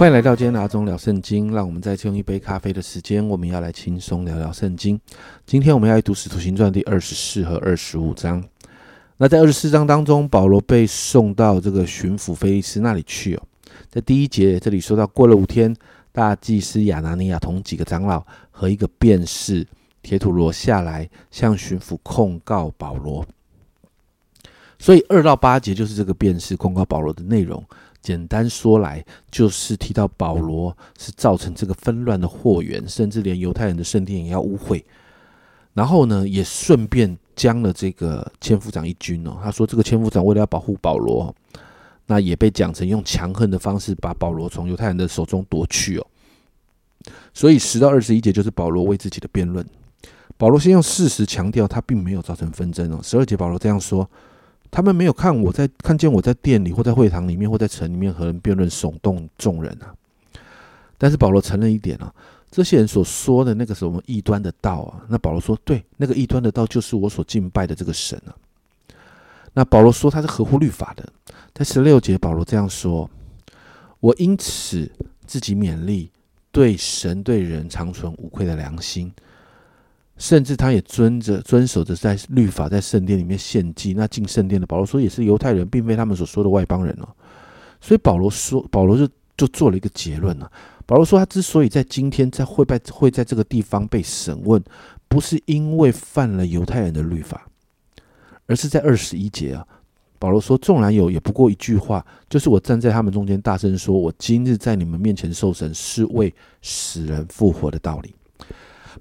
欢迎来到今天的阿忠聊圣经。让我们再次用一杯咖啡的时间，我们要来轻松聊聊圣经。今天我们要来读《使徒行传》第二十四和二十五章。那在二十四章当中，保罗被送到这个巡抚菲利斯那里去哦。在第一节这里说到，过了五天，大祭司亚拿尼亚同几个长老和一个辩士铁土罗下来，向巡抚控告保罗。所以二到八节就是这个辩士控告保罗的内容。简单说来，就是提到保罗是造成这个纷乱的祸源，甚至连犹太人的圣殿也要污秽。然后呢，也顺便将了这个千夫长一军哦。他说，这个千夫长为了要保护保罗，那也被讲成用强横的方式把保罗从犹太人的手中夺去哦。所以十到二十一节就是保罗为自己的辩论。保罗先用事实强调他并没有造成纷争哦。十二节保罗这样说。他们没有看我在看见我在店里或在会堂里面或在城里面和人辩论耸动众人啊。但是保罗承认一点啊，这些人所说的那个什么异端的道啊，那保罗说对，那个异端的道就是我所敬拜的这个神啊。那保罗说他是合乎律法的，在十六节保罗这样说：我因此自己勉励，对神对人长存无愧的良心。甚至他也遵着遵守着在律法在圣殿里面献祭。那进圣殿的保罗说也是犹太人，并非他们所说的外邦人哦。所以保罗说，保罗就就做了一个结论了。保罗说，他之所以在今天在会拜会在这个地方被审问，不是因为犯了犹太人的律法，而是在二十一节啊。保罗说，纵然有，也不过一句话，就是我站在他们中间大声说，我今日在你们面前受审，是为死人复活的道理。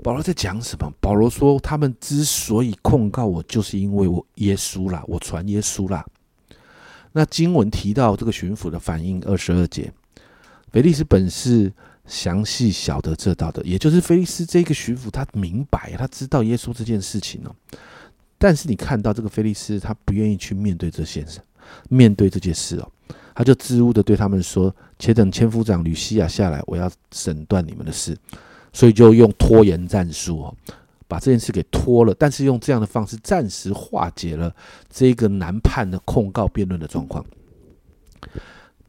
保罗在讲什么？保罗说，他们之所以控告我，就是因为我耶稣啦，我传耶稣啦。那经文提到这个巡抚的反应，二十二节，菲利斯本是详细晓得这道的，也就是菲利斯这个巡抚，他明白，他知道耶稣这件事情哦。但是你看到这个菲利斯，他不愿意去面对这件事，面对这件事哦，他就支吾的对他们说：“且等千夫长吕西亚下来，我要审断你们的事。”所以就用拖延战术哦，把这件事给拖了，但是用这样的方式暂时化解了这个难判的控告辩论的状况。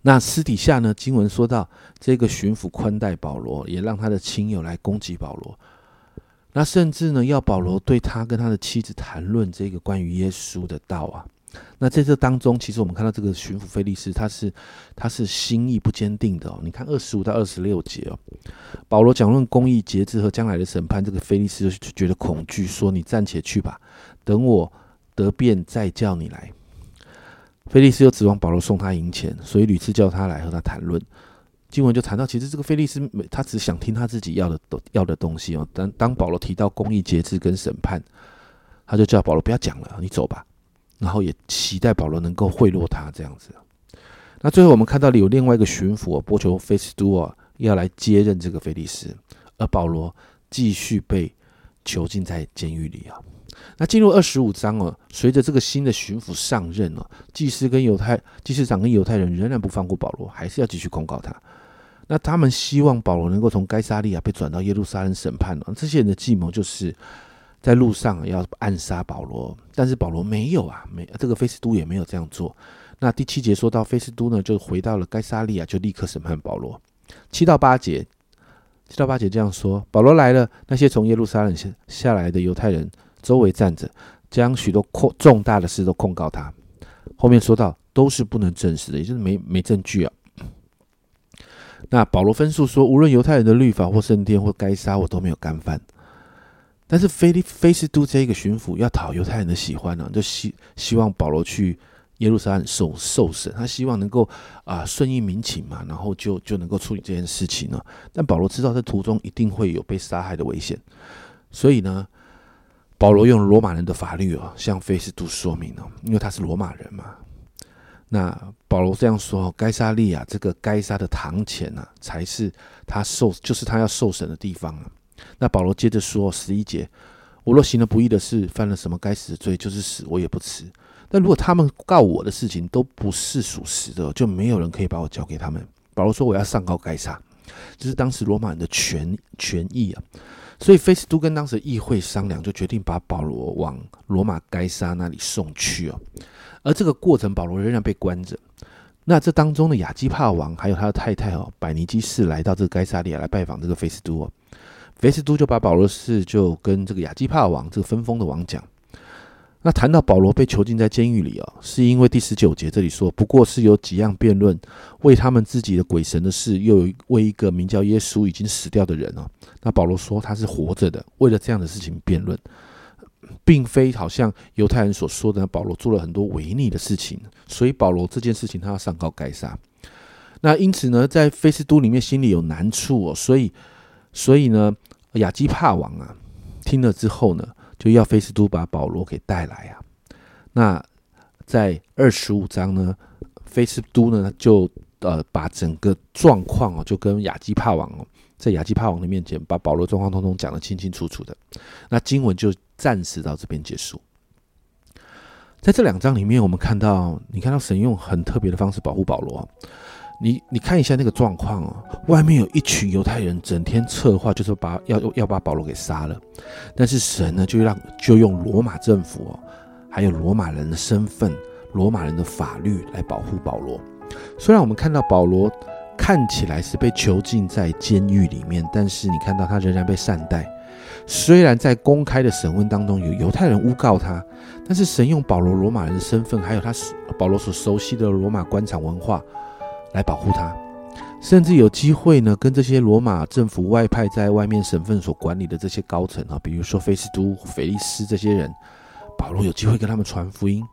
那私底下呢，经文说到这个巡抚宽待保罗，也让他的亲友来攻击保罗，那甚至呢要保罗对他跟他的妻子谈论这个关于耶稣的道啊。那在这当中，其实我们看到这个巡抚菲利斯，他是他是心意不坚定的哦。你看二十五到二十六节哦，保罗讲论公义、节制和将来的审判，这个菲利斯就觉得恐惧，说：“你暂且去吧，等我得便再叫你来。”菲利斯又指望保罗送他银钱，所以屡次叫他来和他谈论。经文就谈到，其实这个菲利斯没他只想听他自己要的要的东西哦。当当保罗提到公义、节制跟审判，他就叫保罗不要讲了，你走吧。然后也期待保罗能够贿赂他这样子。那最后我们看到了有另外一个巡抚波求菲斯都啊要来接任这个菲利斯，而保罗继续被囚禁在监狱里啊。那进入二十五章哦，随着这个新的巡抚上任哦，祭司跟犹太祭司长跟犹太人仍然不放过保罗，还是要继续控告他。那他们希望保罗能够从该沙利亚被转到耶路撒冷审判了。这些人的计谋就是。在路上要暗杀保罗，但是保罗没有啊，没这个菲斯都也没有这样做。那第七节说到菲斯都呢，就回到了该沙利亚，就立刻审判保罗。七到八节，七到八节这样说：保罗来了，那些从耶路撒冷下下来的犹太人周围站着，将许多控重大的事都控告他。后面说到都是不能证实的，也就是没没证据啊。那保罗分述说，无论犹太人的律法或圣殿或该杀，我都没有干犯。但是菲利菲斯都这个巡抚要讨犹太人的喜欢呢，就希希望保罗去耶路撒冷受受审，他希望能够啊顺应民情嘛，然后就就能够处理这件事情呢。但保罗知道在途中一定会有被杀害的危险，所以呢，保罗用罗马人的法律啊向菲斯都说明了，因为他是罗马人嘛。那保罗这样说：该沙利亚这个该杀的堂前呢，才是他受就是他要受审的地方啊。那保罗接着说十一节：我若行了不义的事，犯了什么该死的罪，就是死，我也不辞。但如果他们告我的事情都不是属实的，就没有人可以把我交给他们。保罗说：“我要上告该杀，这是当时罗马人的权权益啊。”所以菲斯都跟当时议会商量，就决定把保罗往罗马该杀那里送去哦。而这个过程，保罗仍然被关着。那这当中的亚基帕王还有他的太太哦，百尼基士来到这个该萨利亚来拜访这个菲斯都哦，菲斯都就把保罗事就跟这个亚基帕王这个分封的王讲。那谈到保罗被囚禁在监狱里啊，是因为第十九节这里说，不过是有几样辩论，为他们自己的鬼神的事，又有为一个名叫耶稣已经死掉的人哦。那保罗说他是活着的，为了这样的事情辩论，并非好像犹太人所说的，保罗做了很多违逆的事情，所以保罗这件事情他要上告该杀。那因此呢，在菲斯都里面心里有难处哦，所以所以呢，亚基帕王啊听了之后呢。就要菲斯都把保罗给带来啊。那在二十五章呢，菲斯都呢就呃把整个状况哦，就跟亚基帕王哦，在亚基帕王的面前把保罗状况通通讲得清清楚楚的。那经文就暂时到这边结束。在这两章里面，我们看到，你看到神用很特别的方式保护保罗。你你看一下那个状况哦，外面有一群犹太人整天策划，就是把要要把保罗给杀了。但是神呢，就让就用罗马政府哦，还有罗马人的身份、罗马人的法律来保护保罗。虽然我们看到保罗看起来是被囚禁在监狱里面，但是你看到他仍然被善待。虽然在公开的审问当中有犹太人诬告他，但是神用保罗罗马人的身份，还有他保罗所熟悉的罗马官场文化。来保护他，甚至有机会呢，跟这些罗马政府外派在外面省份所管理的这些高层啊，比如说菲斯都、腓利斯这些人，保罗有机会跟他们传福音。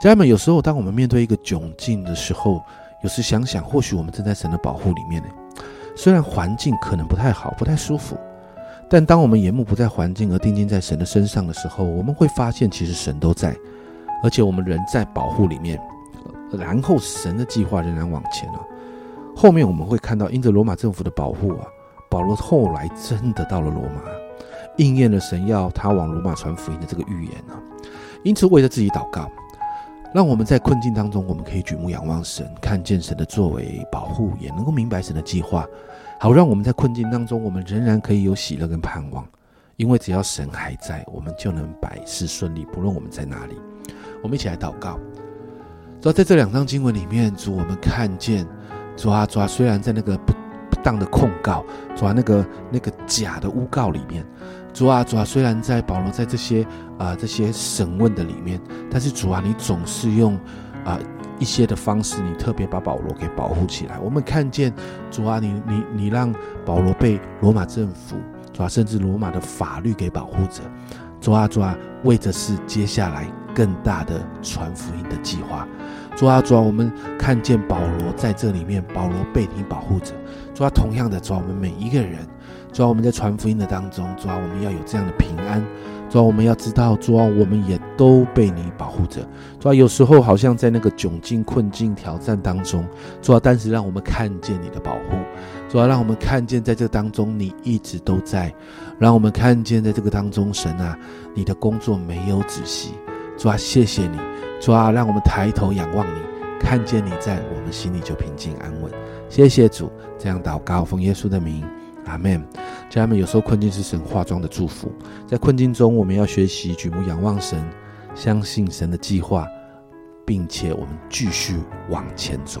家人们，有时候当我们面对一个窘境的时候，有时想想，或许我们正在神的保护里面呢。虽然环境可能不太好、不太舒服，但当我们眼目不在环境而定睛在神的身上的时候，我们会发现，其实神都在，而且我们人在保护里面。然后神的计划仍然往前了。后面我们会看到，因着罗马政府的保护啊，保罗后来真的到了罗马，应验了神要他往罗马传福音的这个预言啊。因此，为了自己祷告，让我们在困境当中，我们可以举目仰望神，看见神的作为保护，也能够明白神的计划，好让我们在困境当中，我们仍然可以有喜乐跟盼望。因为只要神还在，我们就能百事顺利，不论我们在哪里。我们一起来祷告。主要在这两章经文里面，主我们看见，主啊主啊，虽然在那个不不当的控告，主啊那个那个假的诬告里面，主啊主啊，虽然在保罗在这些啊这些审问的里面，但是主啊你总是用啊一些的方式，你特别把保罗给保护起来。我们看见主啊你你你让保罗被罗马政府主啊甚至罗马的法律给保护着，主啊主啊，为的是接下来更大的传福音的计划。主啊，主啊，我们看见保罗在这里面，保罗被你保护着。主啊，同样的，主啊，我们每一个人，主啊，我们在传福音的当中，主啊，我们要有这样的平安。主啊，我们要知道，主啊，我们也都被你保护着。主啊，有时候好像在那个窘境、困境、挑战当中，主啊，但是让我们看见你的保护。主啊，让我们看见在这当中你一直都在，让我们看见在这个当中，神啊，你的工作没有止息。主啊，谢谢你。主啊，让我们抬头仰望你，看见你在我们心里就平静安稳。谢谢主，这样祷告奉耶稣的名，阿门。家人们，有时候困境是神化妆的祝福，在困境中，我们要学习举目仰望神，相信神的计划，并且我们继续往前走。